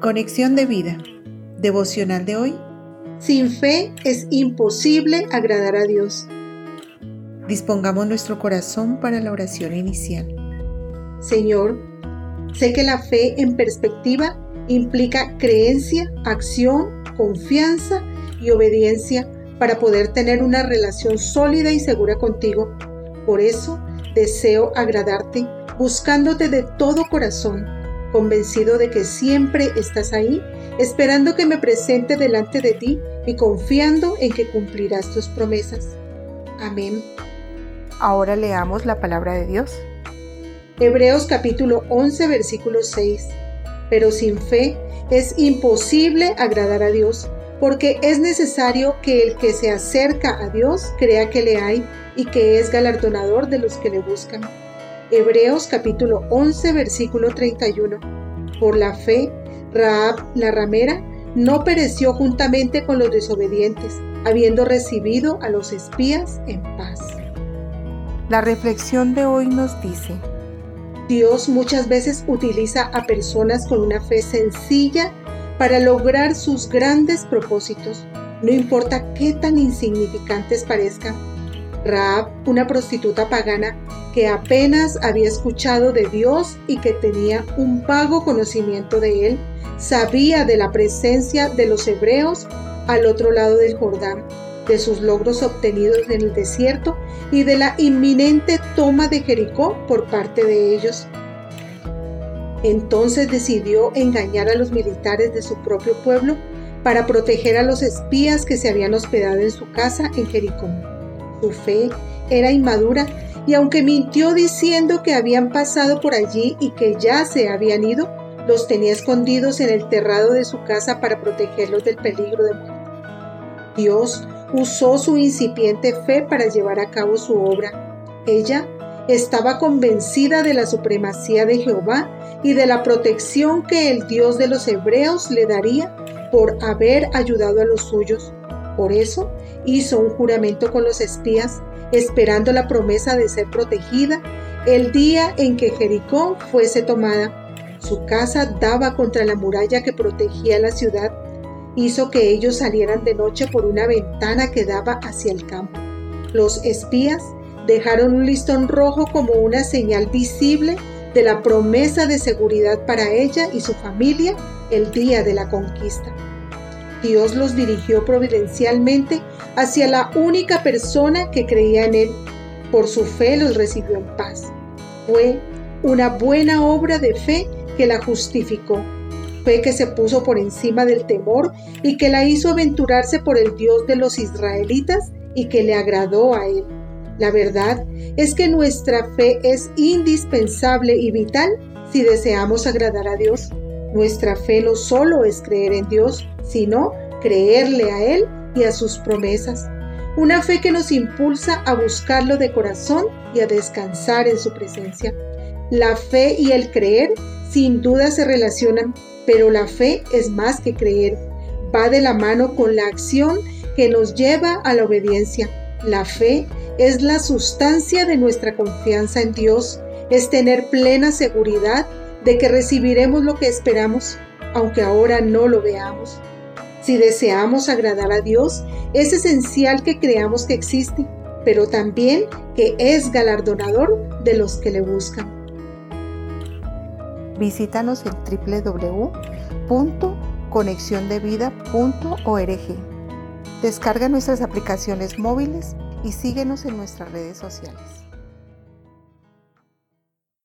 Conexión de vida. Devocional de hoy. Sin fe es imposible agradar a Dios. Dispongamos nuestro corazón para la oración inicial. Señor, sé que la fe en perspectiva implica creencia, acción, confianza y obediencia para poder tener una relación sólida y segura contigo. Por eso deseo agradarte, buscándote de todo corazón convencido de que siempre estás ahí, esperando que me presente delante de ti y confiando en que cumplirás tus promesas. Amén. Ahora leamos la palabra de Dios. Hebreos capítulo 11 versículo 6. Pero sin fe es imposible agradar a Dios, porque es necesario que el que se acerca a Dios crea que le hay y que es galardonador de los que le buscan. Hebreos capítulo 11 versículo 31. Por la fe, Raab la ramera no pereció juntamente con los desobedientes, habiendo recibido a los espías en paz. La reflexión de hoy nos dice, Dios muchas veces utiliza a personas con una fe sencilla para lograr sus grandes propósitos, no importa qué tan insignificantes parezcan. Raab, una prostituta pagana, que apenas había escuchado de Dios y que tenía un vago conocimiento de él, sabía de la presencia de los hebreos al otro lado del Jordán, de sus logros obtenidos en el desierto y de la inminente toma de Jericó por parte de ellos. Entonces decidió engañar a los militares de su propio pueblo para proteger a los espías que se habían hospedado en su casa en Jericó. Su fe era inmadura y aunque mintió diciendo que habían pasado por allí y que ya se habían ido, los tenía escondidos en el terrado de su casa para protegerlos del peligro de muerte. Dios usó su incipiente fe para llevar a cabo su obra. Ella estaba convencida de la supremacía de Jehová y de la protección que el Dios de los hebreos le daría por haber ayudado a los suyos. Por eso hizo un juramento con los espías esperando la promesa de ser protegida el día en que Jericó fuese tomada. Su casa daba contra la muralla que protegía la ciudad. Hizo que ellos salieran de noche por una ventana que daba hacia el campo. Los espías dejaron un listón rojo como una señal visible de la promesa de seguridad para ella y su familia el día de la conquista. Dios los dirigió providencialmente hacia la única persona que creía en Él. Por su fe los recibió en paz. Fue una buena obra de fe que la justificó. Fe que se puso por encima del temor y que la hizo aventurarse por el Dios de los israelitas y que le agradó a Él. La verdad es que nuestra fe es indispensable y vital si deseamos agradar a Dios. Nuestra fe no solo es creer en Dios, sino creerle a Él y a sus promesas. Una fe que nos impulsa a buscarlo de corazón y a descansar en su presencia. La fe y el creer sin duda se relacionan, pero la fe es más que creer. Va de la mano con la acción que nos lleva a la obediencia. La fe es la sustancia de nuestra confianza en Dios, es tener plena seguridad de que recibiremos lo que esperamos, aunque ahora no lo veamos. Si deseamos agradar a Dios, es esencial que creamos que existe, pero también que es galardonador de los que le buscan. Visítanos en www.conexiondevida.org. Descarga nuestras aplicaciones móviles y síguenos en nuestras redes sociales.